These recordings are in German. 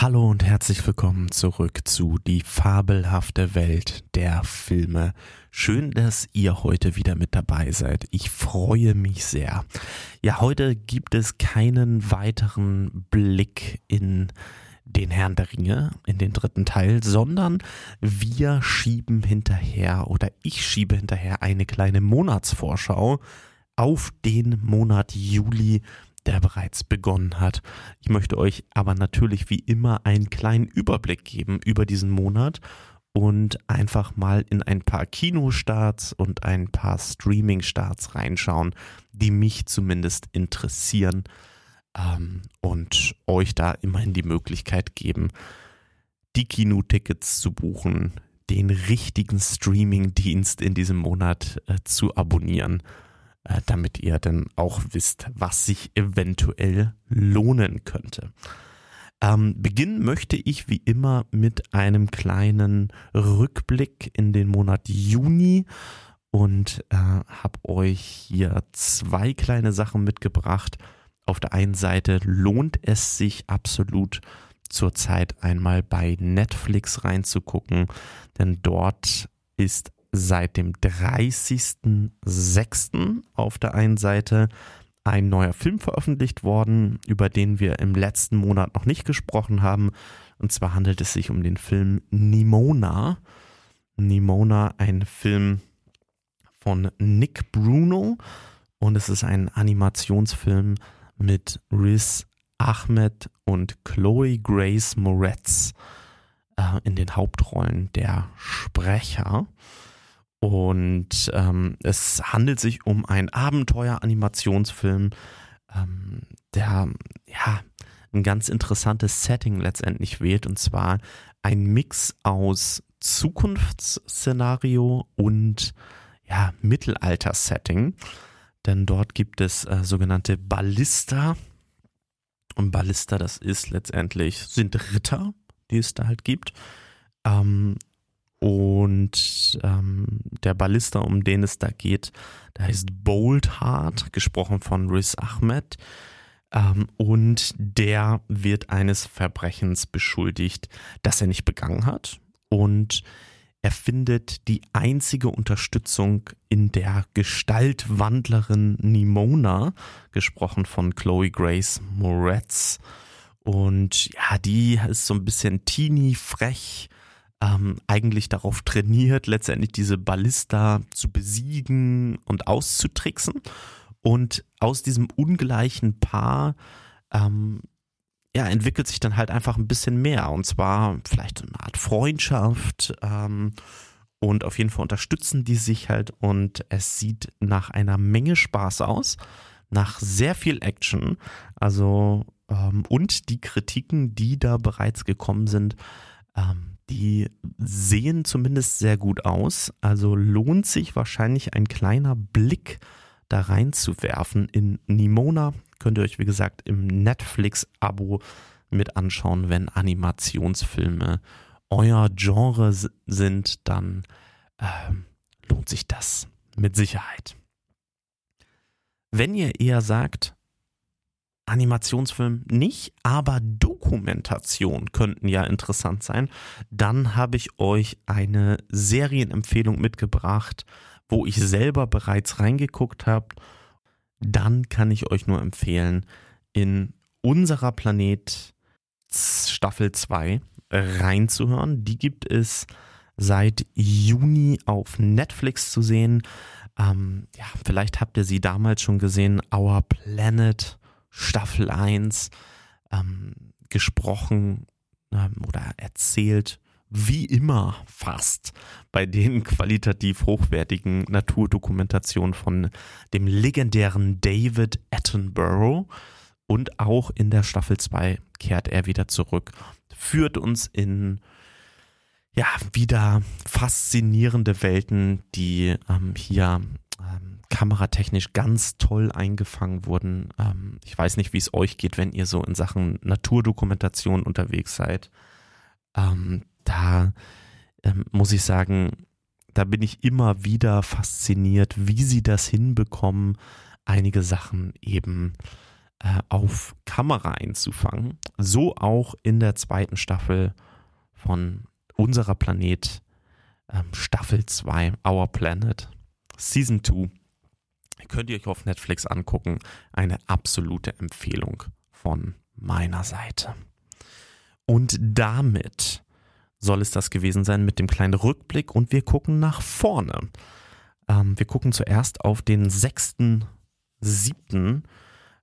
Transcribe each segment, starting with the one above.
Hallo und herzlich willkommen zurück zu Die fabelhafte Welt der Filme. Schön, dass ihr heute wieder mit dabei seid. Ich freue mich sehr. Ja, heute gibt es keinen weiteren Blick in den Herrn der Ringe, in den dritten Teil, sondern wir schieben hinterher oder ich schiebe hinterher eine kleine Monatsvorschau auf den Monat Juli der bereits begonnen hat. Ich möchte euch aber natürlich wie immer einen kleinen Überblick geben über diesen Monat und einfach mal in ein paar Kinostarts und ein paar Streaming-Starts reinschauen, die mich zumindest interessieren ähm, und euch da immerhin die Möglichkeit geben, die Kinotickets zu buchen, den richtigen Streaming-Dienst in diesem Monat äh, zu abonnieren damit ihr dann auch wisst, was sich eventuell lohnen könnte. Ähm, beginnen möchte ich wie immer mit einem kleinen Rückblick in den Monat Juni und äh, habe euch hier zwei kleine Sachen mitgebracht. Auf der einen Seite lohnt es sich absolut zurzeit einmal bei Netflix reinzugucken, denn dort ist seit dem 30.06. auf der einen Seite ein neuer Film veröffentlicht worden, über den wir im letzten Monat noch nicht gesprochen haben. Und zwar handelt es sich um den Film Nimona. Nimona, ein Film von Nick Bruno. Und es ist ein Animationsfilm mit Riz Ahmed und Chloe Grace Moretz äh, in den Hauptrollen der Sprecher. Und ähm, es handelt sich um einen Abenteuer-Animationsfilm, ähm, der ja ein ganz interessantes Setting letztendlich wählt. Und zwar ein Mix aus Zukunftsszenario und ja, Mittelalter-Setting. Denn dort gibt es äh, sogenannte Ballista. Und Ballista, das ist letztendlich, sind Ritter, die es da halt gibt. Ähm, und ähm, der Ballista, um den es da geht, der heißt Boldheart, gesprochen von Riz Ahmed. Ähm, und der wird eines Verbrechens beschuldigt, das er nicht begangen hat. Und er findet die einzige Unterstützung in der Gestaltwandlerin Nimona, gesprochen von Chloe Grace Moretz. Und ja, die ist so ein bisschen teeny, frech, ähm, eigentlich darauf trainiert, letztendlich diese Ballista zu besiegen und auszutricksen. Und aus diesem ungleichen Paar ähm, ja, entwickelt sich dann halt einfach ein bisschen mehr. Und zwar vielleicht eine Art Freundschaft. Ähm, und auf jeden Fall unterstützen die sich halt. Und es sieht nach einer Menge Spaß aus. Nach sehr viel Action. Also, ähm, und die Kritiken, die da bereits gekommen sind, ähm, die sehen zumindest sehr gut aus. Also lohnt sich wahrscheinlich ein kleiner Blick da reinzuwerfen. In Nimona könnt ihr euch, wie gesagt, im Netflix-Abo mit anschauen, wenn Animationsfilme euer Genre sind, dann äh, lohnt sich das mit Sicherheit. Wenn ihr eher sagt, Animationsfilm nicht, aber Dokumentation könnten ja interessant sein. Dann habe ich euch eine Serienempfehlung mitgebracht, wo ich selber bereits reingeguckt habe. Dann kann ich euch nur empfehlen, in unserer Planet Staffel 2 reinzuhören. Die gibt es seit Juni auf Netflix zu sehen. Ähm, ja, vielleicht habt ihr sie damals schon gesehen. Our Planet Staffel 1 ähm, gesprochen ähm, oder erzählt, wie immer fast bei den qualitativ hochwertigen Naturdokumentationen von dem legendären David Attenborough. Und auch in der Staffel 2 kehrt er wieder zurück, führt uns in ja, wieder faszinierende Welten, die ähm, hier ähm, kameratechnisch ganz toll eingefangen wurden. Ähm, ich weiß nicht, wie es euch geht, wenn ihr so in Sachen Naturdokumentation unterwegs seid. Ähm, da ähm, muss ich sagen, da bin ich immer wieder fasziniert, wie sie das hinbekommen, einige Sachen eben äh, auf Kamera einzufangen. So auch in der zweiten Staffel von Unserer Planet, ähm, Staffel 2, Our Planet, Season 2. Könnt ihr euch auf Netflix angucken. Eine absolute Empfehlung von meiner Seite. Und damit soll es das gewesen sein mit dem kleinen Rückblick und wir gucken nach vorne. Ähm, wir gucken zuerst auf den 6.7.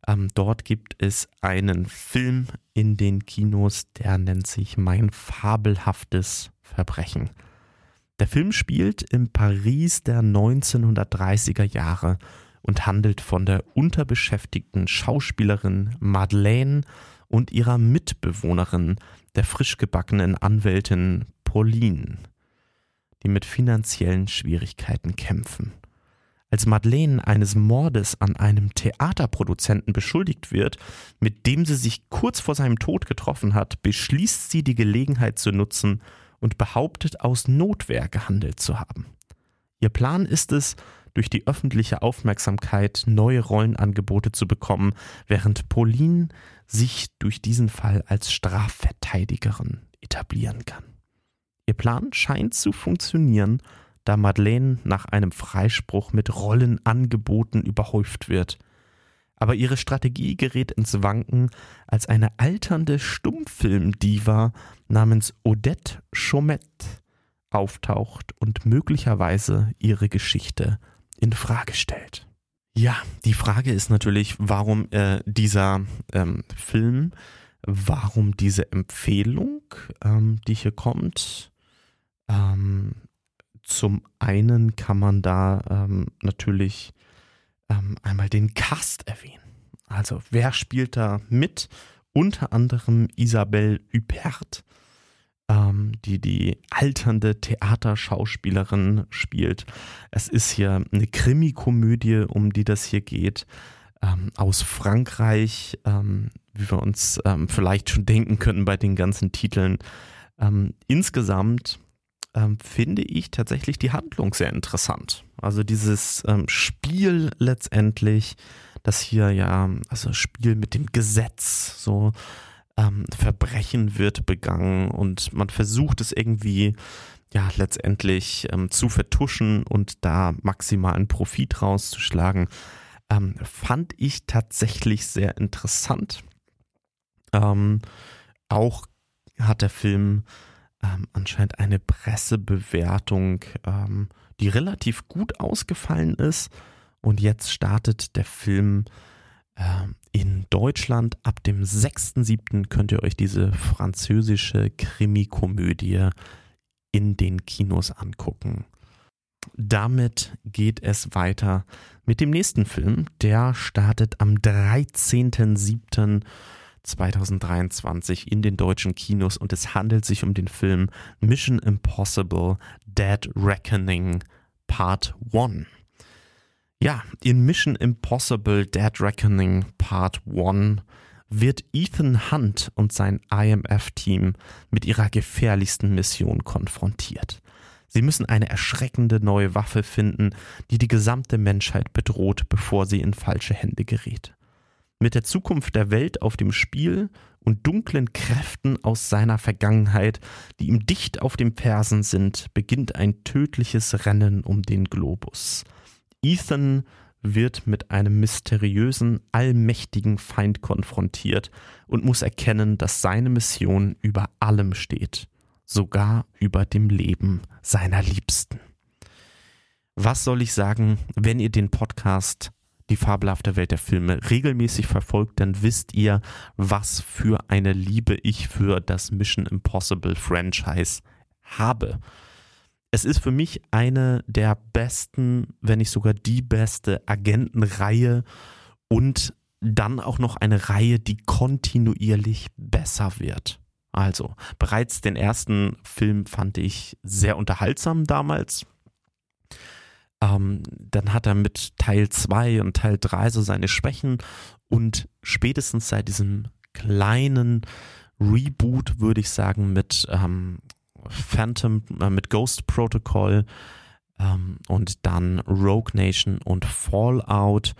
Ähm, dort gibt es einen Film in den Kinos, der nennt sich Mein fabelhaftes Verbrechen. Der Film spielt im Paris der 1930er Jahre und handelt von der unterbeschäftigten Schauspielerin Madeleine und ihrer Mitbewohnerin, der frisch gebackenen Anwältin Pauline, die mit finanziellen Schwierigkeiten kämpfen. Als Madeleine eines Mordes an einem Theaterproduzenten beschuldigt wird, mit dem sie sich kurz vor seinem Tod getroffen hat, beschließt sie, die Gelegenheit zu nutzen und behauptet, aus Notwehr gehandelt zu haben. Ihr Plan ist es, durch die öffentliche Aufmerksamkeit neue Rollenangebote zu bekommen, während Pauline sich durch diesen Fall als Strafverteidigerin etablieren kann. Ihr Plan scheint zu funktionieren, da Madeleine nach einem Freispruch mit Rollenangeboten überhäuft wird. Aber ihre Strategie gerät ins Wanken, als eine alternde Stummfilmdiva namens Odette Chaumette auftaucht und möglicherweise ihre Geschichte in Frage stellt. Ja, die Frage ist natürlich, warum äh, dieser ähm, Film, warum diese Empfehlung, ähm, die hier kommt. Ähm, zum einen kann man da ähm, natürlich ähm, einmal den Cast erwähnen. Also wer spielt da mit? Unter anderem Isabelle Huppert, ähm, die die alternde Theaterschauspielerin spielt. Es ist hier eine Krimikomödie, um die das hier geht, ähm, aus Frankreich, ähm, wie wir uns ähm, vielleicht schon denken könnten bei den ganzen Titeln. Ähm, insgesamt finde ich tatsächlich die Handlung sehr interessant. Also dieses Spiel letztendlich, das hier ja, also Spiel mit dem Gesetz, so ähm, Verbrechen wird begangen und man versucht es irgendwie ja letztendlich ähm, zu vertuschen und da maximalen Profit rauszuschlagen, ähm, fand ich tatsächlich sehr interessant. Ähm, auch hat der Film ähm, anscheinend eine Pressebewertung, ähm, die relativ gut ausgefallen ist. Und jetzt startet der Film ähm, in Deutschland. Ab dem 6.7. könnt ihr euch diese französische Krimikomödie in den Kinos angucken. Damit geht es weiter mit dem nächsten Film. Der startet am 13.07.2023 in den deutschen Kinos und es handelt sich um den Film Mission Impossible Dead Reckoning Part 1. Ja, in Mission Impossible Dead Reckoning Part 1 wird Ethan Hunt und sein IMF-Team mit ihrer gefährlichsten Mission konfrontiert. Sie müssen eine erschreckende neue Waffe finden, die die gesamte Menschheit bedroht, bevor sie in falsche Hände gerät. Mit der Zukunft der Welt auf dem Spiel und dunklen Kräften aus seiner Vergangenheit, die ihm dicht auf dem Fersen sind, beginnt ein tödliches Rennen um den Globus. Ethan wird mit einem mysteriösen, allmächtigen Feind konfrontiert und muss erkennen, dass seine Mission über allem steht, sogar über dem Leben seiner Liebsten. Was soll ich sagen, wenn ihr den Podcast Die fabelhafte Welt der Filme regelmäßig verfolgt, dann wisst ihr, was für eine Liebe ich für das Mission Impossible Franchise habe. Es ist für mich eine der besten, wenn nicht sogar die beste Agentenreihe und dann auch noch eine Reihe, die kontinuierlich besser wird. Also, bereits den ersten Film fand ich sehr unterhaltsam damals. Ähm, dann hat er mit Teil 2 und Teil 3 so seine Schwächen und spätestens seit diesem kleinen Reboot, würde ich sagen, mit ähm, Phantom, äh, mit Ghost Protocol ähm, und dann Rogue Nation und Fallout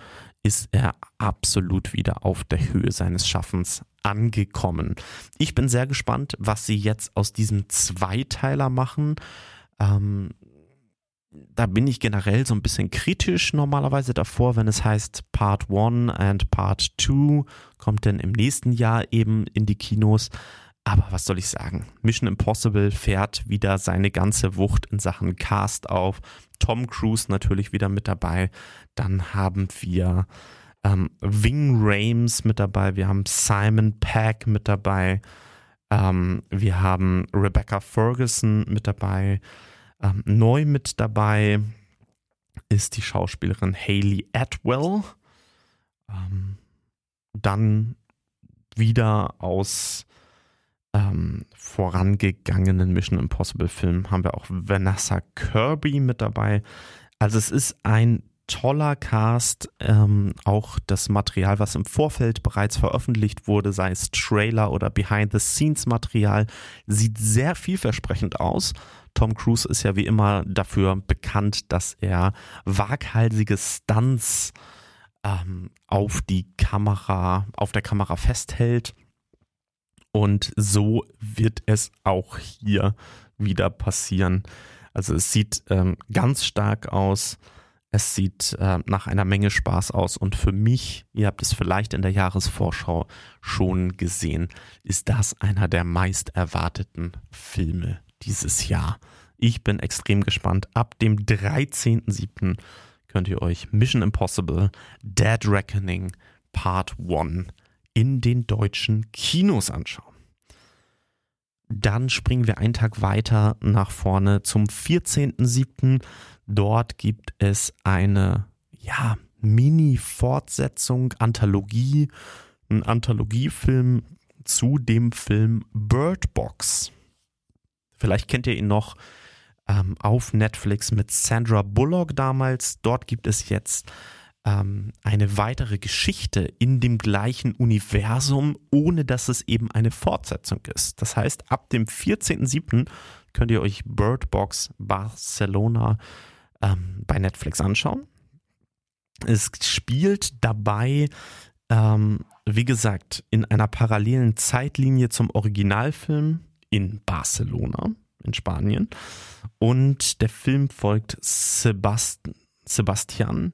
ist er absolut wieder auf der Höhe seines Schaffens angekommen. Ich bin sehr gespannt, was sie jetzt aus diesem Zweiteiler machen. Ähm, da bin ich generell so ein bisschen kritisch normalerweise davor, wenn es heißt Part 1 and Part 2 kommt dann im nächsten Jahr eben in die Kinos. Aber was soll ich sagen? Mission Impossible fährt wieder seine ganze Wucht in Sachen Cast auf. Tom Cruise natürlich wieder mit dabei. Dann haben wir ähm, Ving Rames mit dabei. Wir haben Simon Peck mit dabei. Ähm, wir haben Rebecca Ferguson mit dabei. Ähm, neu mit dabei ist die Schauspielerin Hayley Atwell. Ähm, dann wieder aus ähm, vorangegangenen Mission Impossible Filmen haben wir auch Vanessa Kirby mit dabei. Also es ist ein toller Cast. Ähm, auch das Material, was im Vorfeld bereits veröffentlicht wurde, sei es Trailer oder Behind-the-Scenes-Material, sieht sehr vielversprechend aus. Tom Cruise ist ja wie immer dafür bekannt, dass er waghalsige Stunts ähm, auf die Kamera, auf der Kamera festhält. Und so wird es auch hier wieder passieren. Also es sieht ähm, ganz stark aus. Es sieht äh, nach einer Menge Spaß aus. Und für mich, ihr habt es vielleicht in der Jahresvorschau schon gesehen, ist das einer der meist erwarteten Filme dieses Jahr. Ich bin extrem gespannt. Ab dem 13.07. könnt ihr euch Mission Impossible Dead Reckoning Part 1 in den deutschen Kinos anschauen. Dann springen wir einen Tag weiter nach vorne zum 14.07. Dort gibt es eine ja, Mini-Fortsetzung, Anthologie, ein Anthologiefilm zu dem Film Bird Box. Vielleicht kennt ihr ihn noch ähm, auf Netflix mit Sandra Bullock damals. Dort gibt es jetzt ähm, eine weitere Geschichte in dem gleichen Universum, ohne dass es eben eine Fortsetzung ist. Das heißt, ab dem 14.07. könnt ihr euch Bird Box Barcelona ähm, bei Netflix anschauen. Es spielt dabei, ähm, wie gesagt, in einer parallelen Zeitlinie zum Originalfilm in Barcelona, in Spanien. Und der Film folgt Sebast Sebastian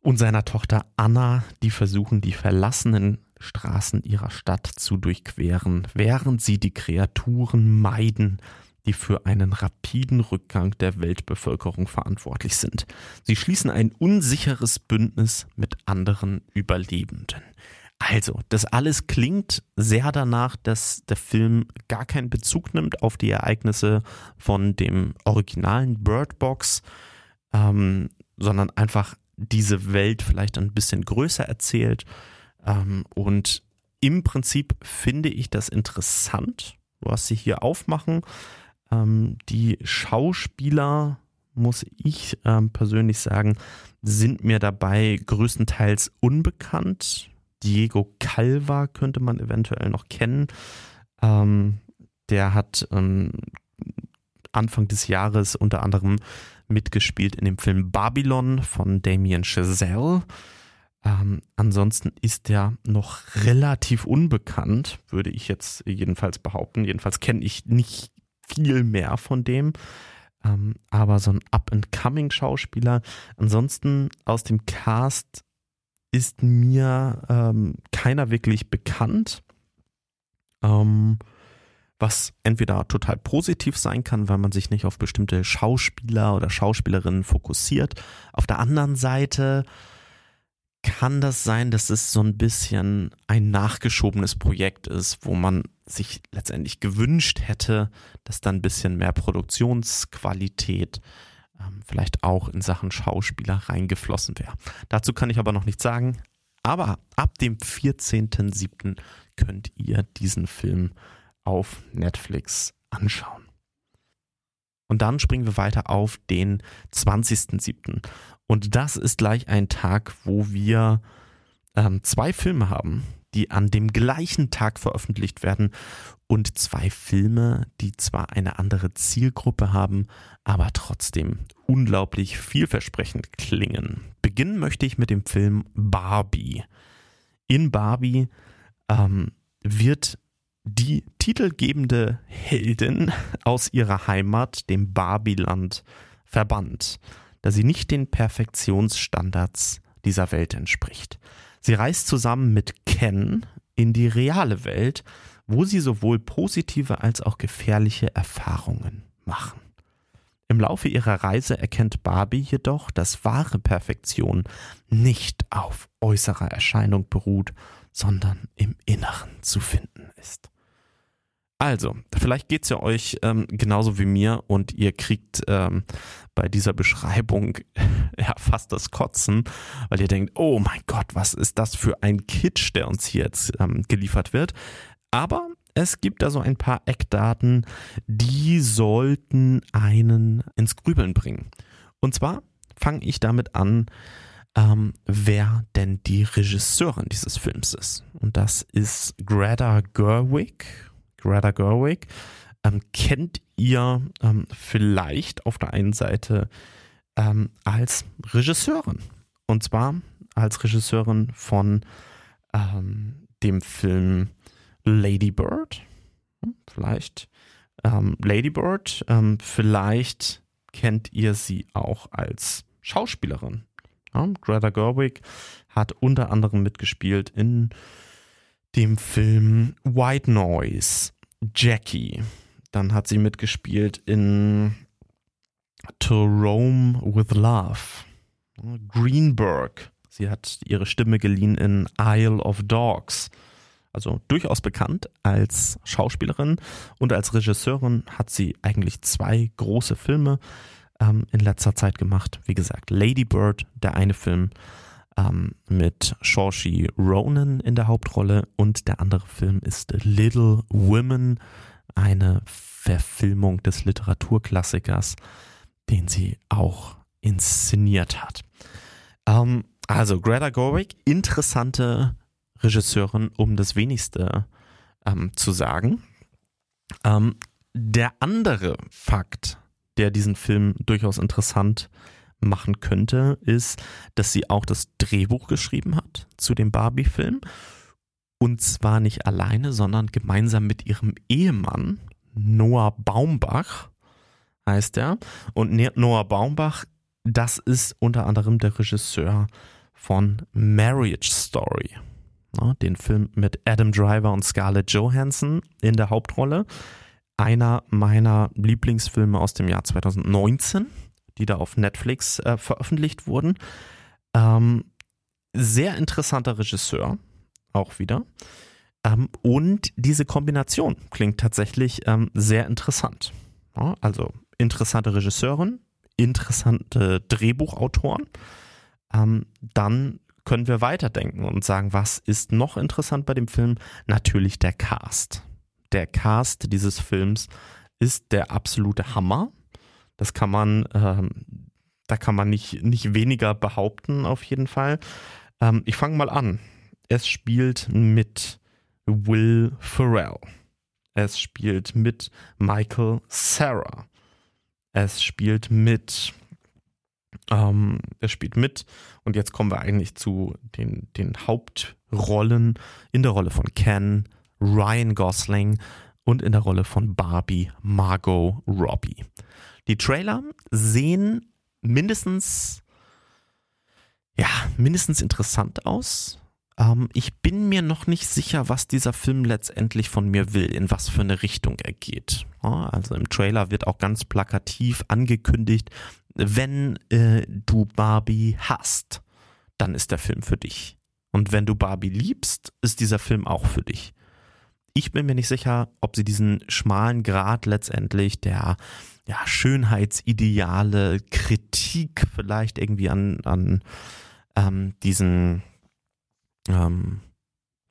und seiner Tochter Anna, die versuchen, die verlassenen Straßen ihrer Stadt zu durchqueren, während sie die Kreaturen meiden, die für einen rapiden Rückgang der Weltbevölkerung verantwortlich sind. Sie schließen ein unsicheres Bündnis mit anderen Überlebenden. Also, das alles klingt sehr danach, dass der Film gar keinen Bezug nimmt auf die Ereignisse von dem originalen Bird Box, ähm, sondern einfach diese Welt vielleicht ein bisschen größer erzählt. Ähm, und im Prinzip finde ich das interessant, was sie hier aufmachen. Ähm, die Schauspieler, muss ich ähm, persönlich sagen, sind mir dabei größtenteils unbekannt. Diego Calva könnte man eventuell noch kennen. Ähm, der hat ähm, Anfang des Jahres unter anderem mitgespielt in dem Film Babylon von Damien Chazelle. Ähm, ansonsten ist er noch relativ unbekannt, würde ich jetzt jedenfalls behaupten. Jedenfalls kenne ich nicht viel mehr von dem. Ähm, aber so ein Up-and-Coming-Schauspieler. Ansonsten aus dem Cast ist mir ähm, keiner wirklich bekannt. Ähm, was entweder total positiv sein kann, weil man sich nicht auf bestimmte Schauspieler oder Schauspielerinnen fokussiert. Auf der anderen Seite kann das sein, dass es so ein bisschen ein nachgeschobenes Projekt ist, wo man sich letztendlich gewünscht hätte, dass da ein bisschen mehr Produktionsqualität ähm, vielleicht auch in Sachen Schauspieler reingeflossen wäre. Dazu kann ich aber noch nichts sagen. Aber ab dem 14.07. könnt ihr diesen Film auf Netflix anschauen. Und dann springen wir weiter auf den 20.07. Und das ist gleich ein Tag, wo wir ähm, zwei Filme haben, die an dem gleichen Tag veröffentlicht werden und zwei Filme, die zwar eine andere Zielgruppe haben, aber trotzdem unglaublich vielversprechend klingen. Beginnen möchte ich mit dem Film Barbie. In Barbie ähm, wird die titelgebende Heldin aus ihrer Heimat, dem Barbieland, verbannt, da sie nicht den Perfektionsstandards dieser Welt entspricht. Sie reist zusammen mit Ken in die reale Welt, wo sie sowohl positive als auch gefährliche Erfahrungen machen. Im Laufe ihrer Reise erkennt Barbie jedoch, dass wahre Perfektion nicht auf äußerer Erscheinung beruht, sondern im Inneren zu finden ist. Also, vielleicht geht es ja euch ähm, genauso wie mir und ihr kriegt ähm, bei dieser Beschreibung ja fast das Kotzen, weil ihr denkt, oh mein Gott, was ist das für ein Kitsch, der uns hier jetzt ähm, geliefert wird. Aber es gibt da so ein paar Eckdaten, die sollten einen ins Grübeln bringen. Und zwar fange ich damit an, ähm, wer denn die Regisseurin dieses Films ist. Und das ist Greta Gerwig. Greta Gerwig ähm, kennt ihr ähm, vielleicht auf der einen Seite ähm, als Regisseurin. Und zwar als Regisseurin von ähm, dem Film Lady Bird. Hm, vielleicht ähm, Lady Bird. Ähm, vielleicht kennt ihr sie auch als Schauspielerin. Ja, Greta Gerwig hat unter anderem mitgespielt in dem Film White Noise, Jackie. Dann hat sie mitgespielt in To Rome with Love, Greenberg. Sie hat ihre Stimme geliehen in Isle of Dogs. Also durchaus bekannt als Schauspielerin und als Regisseurin hat sie eigentlich zwei große Filme ähm, in letzter Zeit gemacht. Wie gesagt, Lady Bird, der eine Film ähm, mit Saoirse Ronan in der Hauptrolle und der andere Film ist Little Women, eine Verfilmung des Literaturklassikers, den sie auch inszeniert hat. Ähm, also Greta Gerwig, interessante Regisseurin, um das wenigste ähm, zu sagen. Ähm, der andere Fakt, der diesen Film durchaus interessant machen könnte, ist, dass sie auch das Drehbuch geschrieben hat zu dem Barbie-Film. Und zwar nicht alleine, sondern gemeinsam mit ihrem Ehemann, Noah Baumbach, heißt er. Und ne-, Noah Baumbach, das ist unter anderem der Regisseur von Marriage Story. den Film mit Adam Driver und Scarlett Johansson in der Hauptrolle einer meiner Lieblingsfilme aus dem Jahr 2019, die da auf Netflix äh, veröffentlicht wurden. Ähm, sehr interessanter Regisseur, auch wieder. Ähm, und diese Kombination klingt tatsächlich ähm, sehr interessant. Ja, also interessante Regisseurin, interessante Drehbuchautoren. Ähm, dann können wir weiterdenken und sagen, was ist noch interessant bei dem Film? Natürlich der Cast der Cast dieses Films ist der absolute Hammer. Das kann man, ähm, da kann man nicht, nicht weniger behaupten, auf jeden Fall. Ähm, ich fange mal an. Es spielt mit Will Ferrell. Es spielt mit Michael Sarah. Es spielt mit, ähm, es spielt mit, und jetzt kommen wir eigentlich zu den, den Hauptrollen in der Rolle von Ken, Ryan Gosling und in der Rolle von Barbie Margot Robbie. Die Trailer sehen mindestens, ja, mindestens interessant aus. Ähm, ich bin mir noch nicht sicher, was dieser Film letztendlich von mir will, in was für eine Richtung er geht. Ja, also im Trailer wird auch ganz plakativ angekündigt, wenn äh, du Barbie hast, dann ist der Film für dich. Und wenn du Barbie liebst, ist dieser Film auch für dich. Ich bin mir nicht sicher, ob sie diesen schmalen Grad letztendlich der ja, Schönheitsideale, Kritik vielleicht irgendwie an, an ähm, diesen, ähm,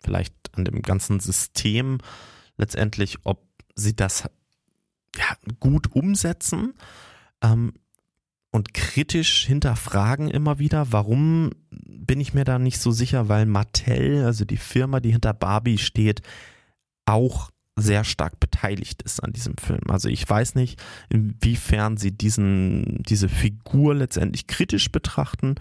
vielleicht an dem ganzen System letztendlich, ob sie das ja, gut umsetzen. Ähm, und kritisch hinterfragen immer wieder. Warum bin ich mir da nicht so sicher? Weil Mattel, also die Firma, die hinter Barbie steht, auch sehr stark beteiligt ist an diesem Film. Also ich weiß nicht, inwiefern sie diesen, diese Figur letztendlich kritisch betrachten,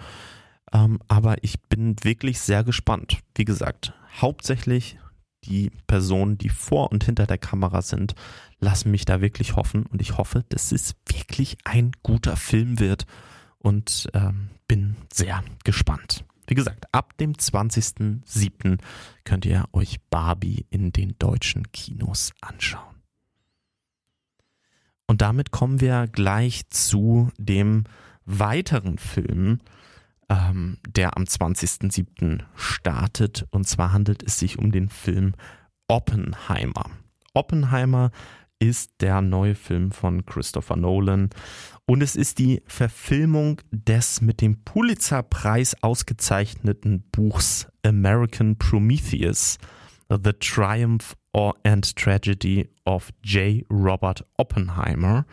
ähm, aber ich bin wirklich sehr gespannt. Wie gesagt, hauptsächlich die Personen, die vor und hinter der Kamera sind, lassen mich da wirklich hoffen und ich hoffe, dass es wirklich ein guter Film wird und ähm, bin sehr gespannt. Wie gesagt, ab dem 20.07. könnt ihr euch Barbie in den deutschen Kinos anschauen. Und damit kommen wir gleich zu dem weiteren Film, ähm, der am 20.07. startet. Und zwar handelt es sich um den Film Oppenheimer. Oppenheimer ist der neue Film von Christopher Nolan und es ist die Verfilmung des mit dem Pulitzer-Preis ausgezeichneten Buchs American Prometheus, The Triumph and Tragedy of J. Robert Oppenheimer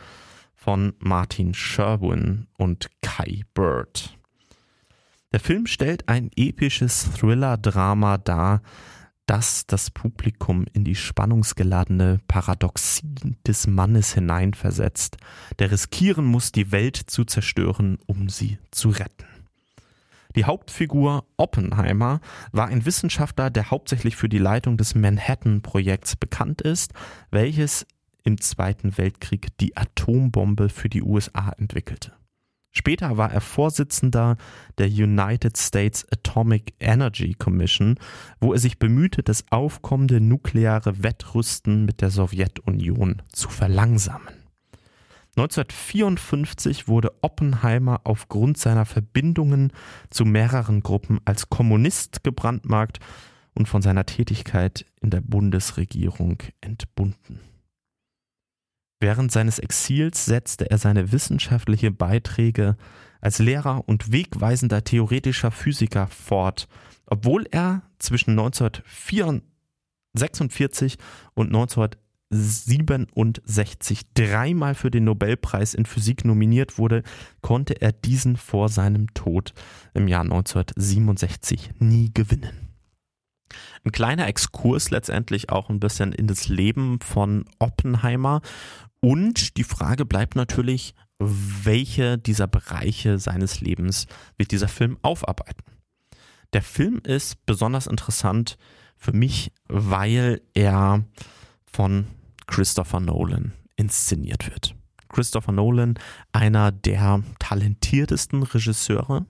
von Martin Sherwin und Kai Bird. Der Film stellt ein episches Thriller-Drama dar, das das Publikum in die spannungsgeladene Paradoxie des Mannes hineinversetzt, der riskieren muss, die Welt zu zerstören, um sie zu retten. Die Hauptfigur Oppenheimer war ein Wissenschaftler, der hauptsächlich für die Leitung des Manhattan-Projekts bekannt ist, welches im Zweiten Weltkrieg die Atombombe für die USA entwickelte. Später war er Vorsitzender der United States Atomic Energy Commission, wo er sich bemühte, das aufkommende nukleare Wettrüsten mit der Sowjetunion zu verlangsamen. 1954 wurde Oppenheimer aufgrund seiner Verbindungen zu mehreren Gruppen als Kommunist gebrandmarkt und von seiner Tätigkeit in der Bundesregierung entbunden. Während seines Exils setzte er seine wissenschaftliche Beiträge als Lehrer und wegweisender theoretischer Physiker fort, obwohl er zwischen 1946 und 1967 dreimal für den Nobelpreis in Physik nominiert wurde, konnte er diesen vor seinem Tod im Jahr 1967 nie gewinnen. Ein kleiner Exkurs letztendlich auch ein bisschen in das Leben von Oppenheimer und die Frage bleibt natürlich, welche dieser Bereiche seines Lebens wird dieser Film aufarbeiten. Der Film ist besonders interessant für mich, weil er von Christopher Nolan inszeniert wird. Christopher Nolan, einer der talentiertesten Regisseure,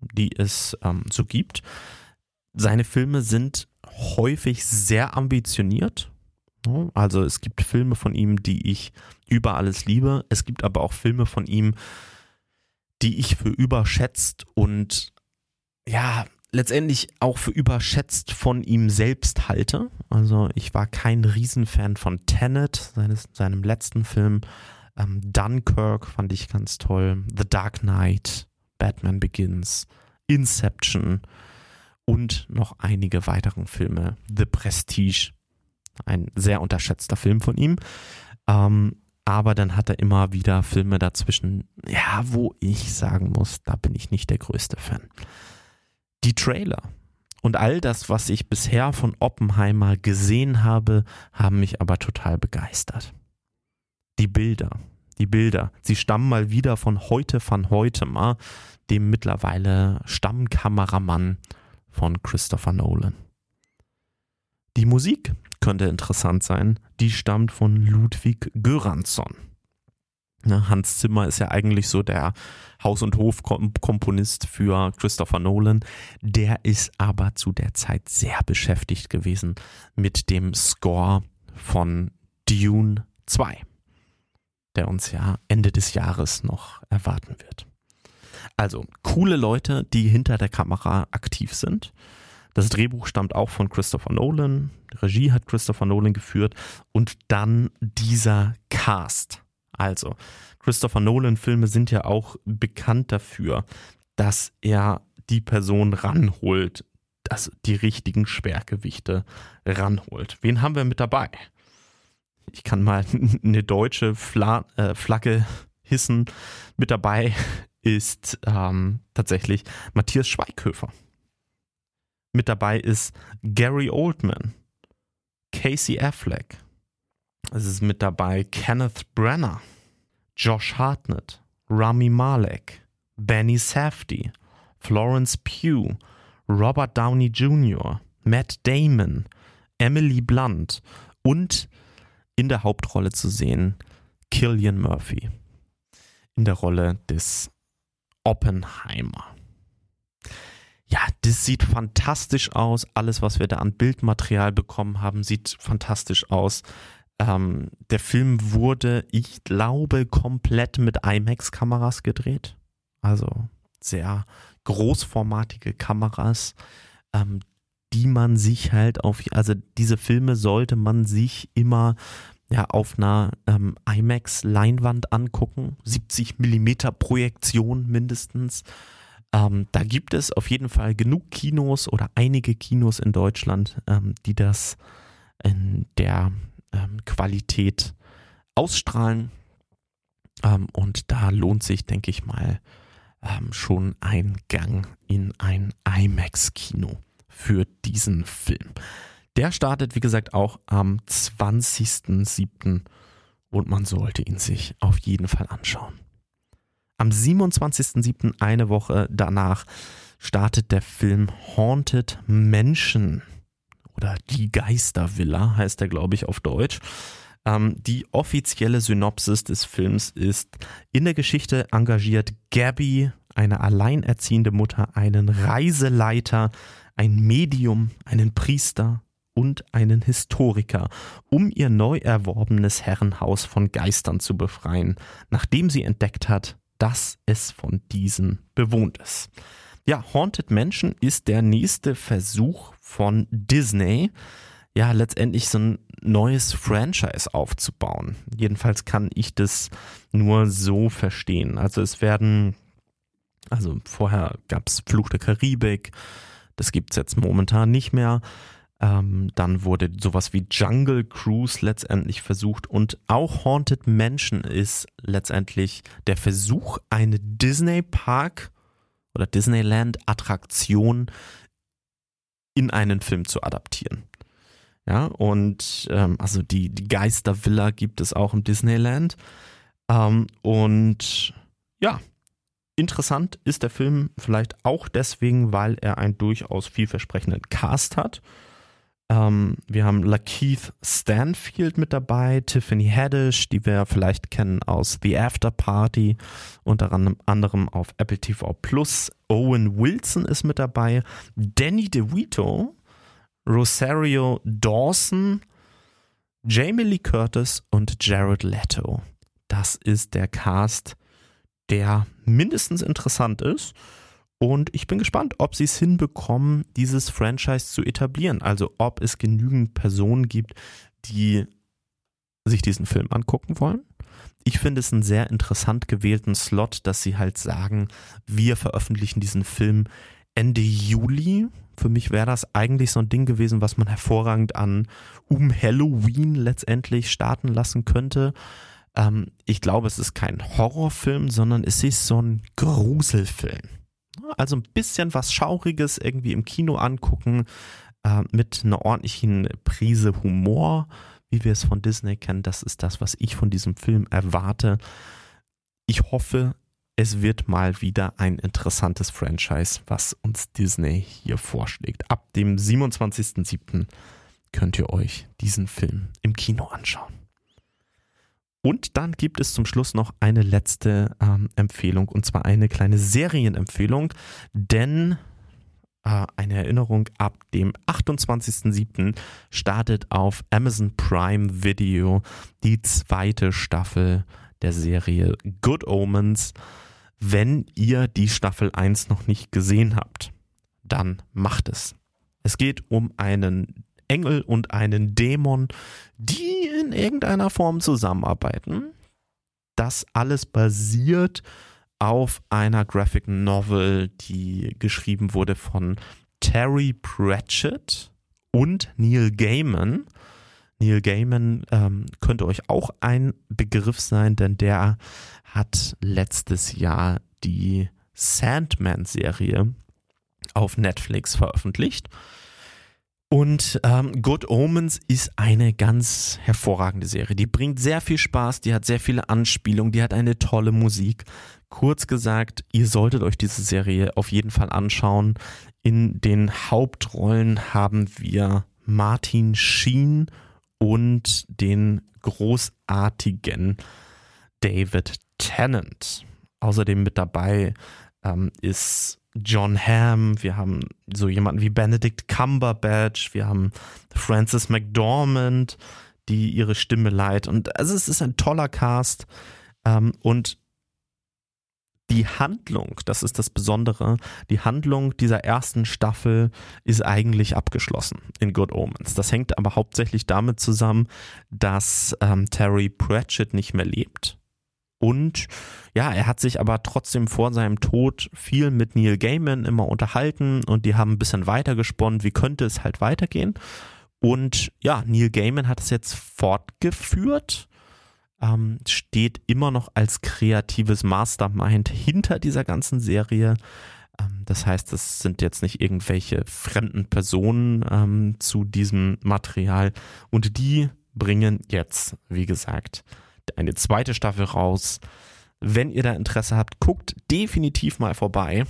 die es ähm, so gibt. Seine Filme sind häufig sehr ambitioniert also es gibt Filme von ihm, die ich über alles liebe. Es gibt aber auch Filme von ihm, die ich für überschätzt und ja, letztendlich auch für überschätzt von ihm selbst halte. Also ich war kein Riesenfan von Tenet, seines, seinem letzten Film. Ähm, Dunkirk fand ich ganz toll. The Dark Knight, Batman Begins, Inception und noch einige weitere Filme. The Prestige ein sehr unterschätzter Film von ihm. Ähm, aber dann hat er immer wieder Filme dazwischen, ja, wo ich sagen muss, da bin ich nicht der größte Fan. Die Trailer und all das, was ich bisher von Oppenheimer gesehen habe, haben mich aber total begeistert. Die Bilder, die Bilder, sie stammen mal wieder von heute van Hoytema, dem mittlerweile Stammkameramann von Christopher Nolan. Die Musik könnte interessant sein. Die stammt von Ludwig Göransson. Hans Zimmer ist ja eigentlich so der Haus- und Hofkomponist für Christopher Nolan. Der ist aber zu der Zeit sehr beschäftigt gewesen mit dem Score von Dune 2, der uns ja Ende des Jahres noch erwarten wird. Also coole Leute, die hinter der Kamera aktiv sind. Das Drehbuch stammt auch von Christopher Nolan. Regie hat Christopher Nolan geführt. Und dann dieser Cast. Also, Christopher Nolan-Filme sind ja auch bekannt dafür, dass er die Person ranholt, dass die richtigen Schwergewichte ranholt. Wen haben wir mit dabei? Ich kann mal eine deutsche Fla äh, Flagge hissen. Mit dabei ist ähm, tatsächlich Matthias Schweighöfer. Mit dabei ist Gary Oldman, Casey Affleck. Es ist mit dabei Kenneth Brenner, Josh Hartnett, Rami Malek, Benny Safdie, Florence Pugh, Robert Downey Jr., Matt Damon, Emily Blunt und in der Hauptrolle zu sehen Killian Murphy in der Rolle des Oppenheimer. Das sieht fantastisch aus. Alles, was wir da an Bildmaterial bekommen haben, sieht fantastisch aus. Ähm, der Film wurde, ich glaube, komplett mit IMAX-Kameras gedreht. Also sehr großformatige Kameras, ähm, die man sich halt auf, also diese Filme sollte man sich immer ja, auf einer ähm, IMAX-Leinwand angucken. 70 Millimeter Projektion mindestens. Ähm, da gibt es auf jeden Fall genug Kinos oder einige Kinos in Deutschland, ähm, die das in der ähm, Qualität ausstrahlen. Ähm, und da lohnt sich, denke ich mal, ähm, schon ein Gang in ein IMAX-Kino für diesen Film. Der startet, wie gesagt, auch am 20.07. und man sollte ihn sich auf jeden Fall anschauen. Am 27.07., eine Woche danach, startet der Film Haunted Mansion oder Die Geistervilla heißt er, glaube ich, auf Deutsch. Ähm, die offizielle Synopsis des Films ist, in der Geschichte engagiert Gabby, eine alleinerziehende Mutter, einen Reiseleiter, ein Medium, einen Priester und einen Historiker, um ihr neu erworbenes Herrenhaus von Geistern zu befreien, nachdem sie entdeckt hat, dass es von diesen bewohnt ist. Ja, Haunted Mansion ist der nächste Versuch von Disney, ja, letztendlich so ein neues Franchise aufzubauen. Jedenfalls kann ich das nur so verstehen. Also es werden, also vorher gab es Fluch der Karibik, das gibt es jetzt momentan nicht mehr. Ähm, dann wurde sowas wie Jungle Cruise letztendlich versucht und auch Haunted Mansion ist letztendlich der Versuch, eine Disney Park oder Disneyland Attraktion in einen Film zu adaptieren. Ja, und ähm, also die, die Geistervilla gibt es auch im Disneyland. Ähm, und ja, interessant ist der Film vielleicht auch deswegen, weil er einen durchaus vielversprechenden Cast hat. Ähm, wir haben Lakeith Stanfield mit dabei, Tiffany Haddish, die wir vielleicht kennen aus The After Party, unter anderem auf Apple TV Plus. Owen Wilson ist mit dabei, Danny DeVito, Rosario Dawson, Jamie Lee Curtis und Jared Leto. Das ist der Cast, der mindestens interessant ist. Und ich bin gespannt, ob sie es hinbekommen, dieses Franchise zu etablieren. Also ob es genügend Personen gibt, die sich diesen Film angucken wollen. Ich finde es einen sehr interessant gewählten Slot, dass sie halt sagen, wir veröffentlichen diesen Film Ende Juli. Für mich wäre das eigentlich so ein Ding gewesen, was man hervorragend an um Halloween letztendlich starten lassen könnte. Ähm, ich glaube, es ist kein Horrorfilm, sondern es ist so ein Gruselfilm. Also ein bisschen was Schauriges irgendwie im Kino angucken äh, mit einer ordentlichen Prise Humor, wie wir es von Disney kennen. Das ist das, was ich von diesem Film erwarte. Ich hoffe, es wird mal wieder ein interessantes Franchise, was uns Disney hier vorschlägt. Ab dem 27.07. könnt ihr euch diesen Film im Kino anschauen. Und dann gibt es zum Schluss noch eine letzte ähm, Empfehlung und zwar eine kleine Serienempfehlung, denn äh, eine Erinnerung ab dem 28.07. startet auf Amazon Prime Video die zweite Staffel der Serie Good Omens. Wenn ihr die Staffel 1 noch nicht gesehen habt, dann macht es. Es geht um einen Engel und einen Dämon, die in irgendeiner Form zusammenarbeiten. Das alles basiert auf einer Graphic Novel, die geschrieben wurde von Terry Pratchett und Neil Gaiman. Neil Gaiman ähm, könnte euch auch ein Begriff sein, denn der hat letztes Jahr die Sandman-Serie auf Netflix veröffentlicht. Und ähm, Good Omens ist eine ganz hervorragende Serie. Die bringt sehr viel Spaß, die hat sehr viele Anspielungen, die hat eine tolle Musik. Kurz gesagt, ihr solltet euch diese Serie auf jeden Fall anschauen. In den Hauptrollen haben wir Martin Sheen und den großartigen David Tennant. Außerdem mit dabei ähm, ist John Hamm, wir haben so jemanden wie Benedict Cumberbatch, wir haben Frances McDormand, die ihre Stimme leiht. Und also es ist ein toller Cast. Ähm, und die Handlung, das ist das Besondere, die Handlung dieser ersten Staffel ist eigentlich abgeschlossen in Good Omens. Das hängt aber hauptsächlich damit zusammen, dass ähm, Terry Pratchett nicht mehr lebt. Und ja, er hat sich aber trotzdem vor seinem Tod viel mit Neil Gaiman immer unterhalten und die haben ein bisschen weitergesponnen, wie könnte es halt weitergehen. Und ja, Neil Gaiman hat es jetzt fortgeführt ähm, steht immer noch als kreatives Mastermind hinter dieser ganzen Serie. Ähm, das heißt, es sind jetzt nicht irgendwelche fremden Personen ähm, zu diesem Material und die bringen jetzt, wie gesagt, eine zweite Staffel raus. Wenn ihr da Interesse habt, guckt definitiv mal vorbei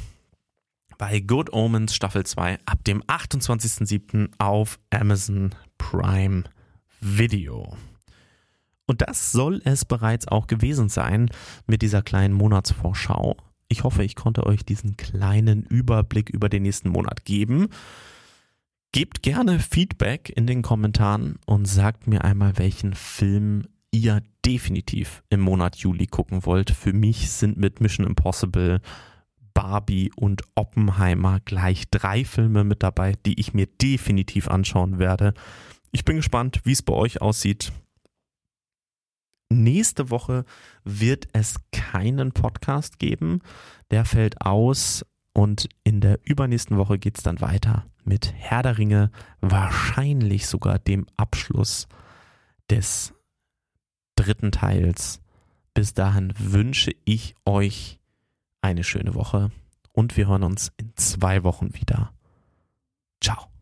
bei Good Omens Staffel 2 ab dem 28.07. auf Amazon Prime Video. Und das soll es bereits auch gewesen sein mit dieser kleinen Monatsvorschau. Ich hoffe, ich konnte euch diesen kleinen Überblick über den nächsten Monat geben. Gebt gerne Feedback in den Kommentaren und sagt mir einmal, welchen Film ihr definitiv im Monat Juli gucken wollt. Für mich sind mit Mission Impossible, Barbie und Oppenheimer gleich drei Filme mit dabei, die ich mir definitiv anschauen werde. Ich bin gespannt, wie es bei euch aussieht. Nächste Woche wird es keinen Podcast geben. Der fällt aus und in der übernächsten Woche geht es dann weiter mit Herr der Ringe, wahrscheinlich sogar dem Abschluss des dritten Teils. Bis dahin wünsche ich euch eine schöne Woche und wir hören uns in zwei Wochen wieder. Ciao.